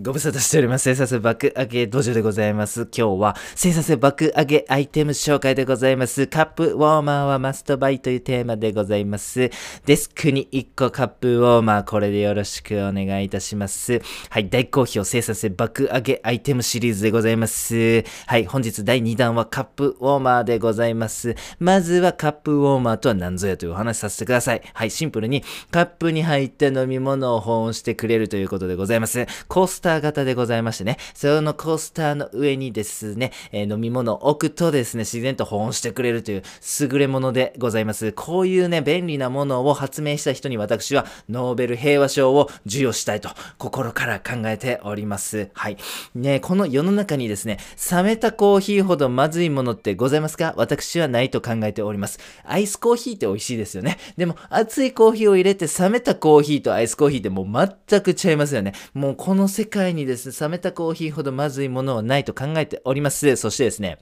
ご無沙汰しております。生産性爆上げ道場でございます。今日は生産性爆上げアイテム紹介でございます。カップウォーマーはマストバイというテーマでございます。デスクに1個カップウォーマー、これでよろしくお願いいたします。はい、大好評生産性爆上げアイテムシリーズでございます。はい、本日第2弾はカップウォーマーでございます。まずはカップウォーマーとは何ぞやというお話させてください。はい、シンプルにカップに入った飲み物を保温してくれるということでございます。コスター型でございましてね、そのコースターの上にですね、えー飲み物を置くとですね、自然と保温してくれるという優れものでございます。こういうね、便利なものを発明した人に私はノーベル平和賞を授与したいと心から考えております。はい。ね、この世の中にですね、冷めたコーヒーほどまずいものってございますか？私はないと考えております。アイスコーヒーって美味しいですよね。でも、熱いコーヒーを入れて冷めたコーヒーとアイスコーヒーってもう全く違いますよね。もうこの世界にですね、冷めたコーヒーほどまずいものはないと考えております。そしてですね、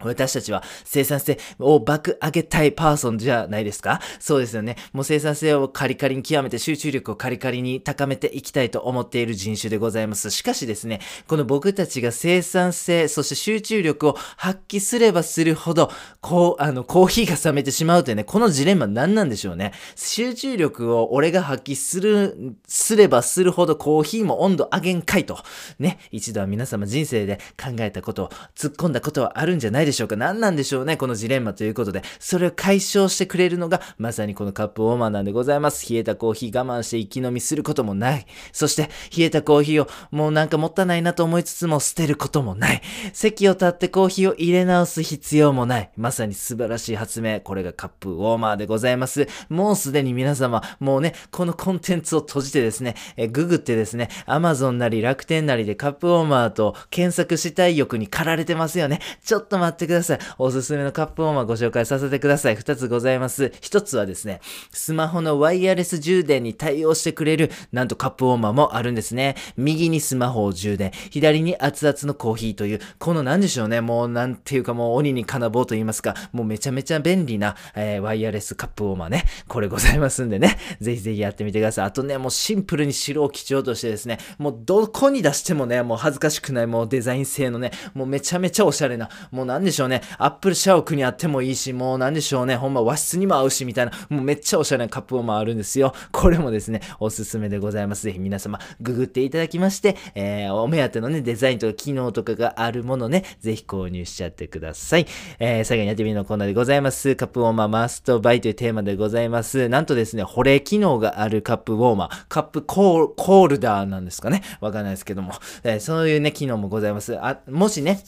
私たちは生産性を爆上げたいパーソンじゃないですか？そうですよね。もう生産性をカリカリに極めて集中力をカリカリに高めていきたいと思っている人種でございます。しかしですね、この僕たちが生産性、そして集中力を発揮すればするほど、こう、あの、コーヒーが冷めてしまうというね、このジレンマ何なんでしょうね。集中力を俺が発揮する、すればするほどコーヒーも温度上げんかいと。ね、一度は皆様人生で考えたことを、突っ込んだことはあるんじゃないでしょうか？何なんでしょうね？このジレンマということで。それを解消してくれるのが、まさにこのカップウォーマーなんでございます。冷えたコーヒー我慢して息飲みすることもない。そして、冷えたコーヒーをもうなんかもったいないなと思いつつも捨てることもない。席を立ってコーヒーを入れ直す必要もない。まさに素晴らしい発明。これがカップウォーマーでございます。もうすでに皆様、もうね、このコンテンツを閉じてですね、えググってですね、Amazon なり楽天なりでカップウォーマーと検索したい欲に駆られてますよね。ちょっと待っててください。おすすめのカップウォーマーご紹介させてください。二つございます。一つはですね、スマホのワイヤレス充電に対応してくれる、なんとカップウォーマーもあるんですね。右にスマホを充電、左に熱々のコーヒーという、このなんでしょうね、もうなんていうかもう鬼に金棒と言いますか、もうめちゃめちゃ便利な、えーワイヤレスカップウォーマーね。これございますんでね、ぜひぜひやってみてください。あとね、もうシンプルに白を基調としてですね、もうどこに出してもね、もう恥ずかしくない、もうデザイン性のね、もうめちゃめちゃおしゃれな、もうなんでしょうね、アップルシャワーにあってもいいし、もうなんでしょうね、ほんま和室にも合うし、みたいな、もうめっちゃおしゃれなカップウォーマーあるんですよ。これもですね、おすすめでございます。ぜひ皆様、ググっていただきまして、えー、お目当てのね、デザインとか機能とかがあるものね、ぜひ購入しちゃってください。えー、最後にやってみるのコーナーでございます。カップウォーマーマストバイというテーマでございます。なんとですね、保冷機能があるカップウォーマー、カップコーコールダーなんですかね。わかんないですけども、えーそういうね、機能もございます。あ、もしね、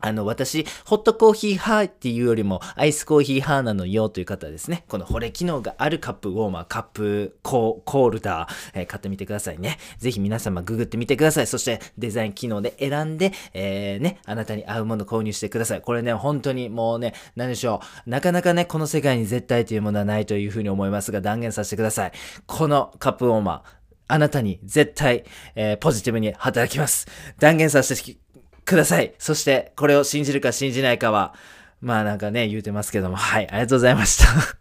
あの、私、ホットコーヒー派っていうよりも、アイスコーヒー派なのよという方はですね、この保冷機能があるカップウォーマー、カップコーコールダー、えー買ってみてくださいね。ぜひ皆様ググってみてください。そして、デザイン機能で選んで、えー、ね、あなたに合うもの購入してください。これね、本当にもうね、何でしょう。なかなかね、この世界に絶対というものはないというふうに思いますが、断言させてください。このカップウォーマー、あなたに絶対、えーポジティブに働きます。断言させてください。そして、これを信じるか信じないかは、まあなんかね、言うてますけども、はい、ありがとうございました。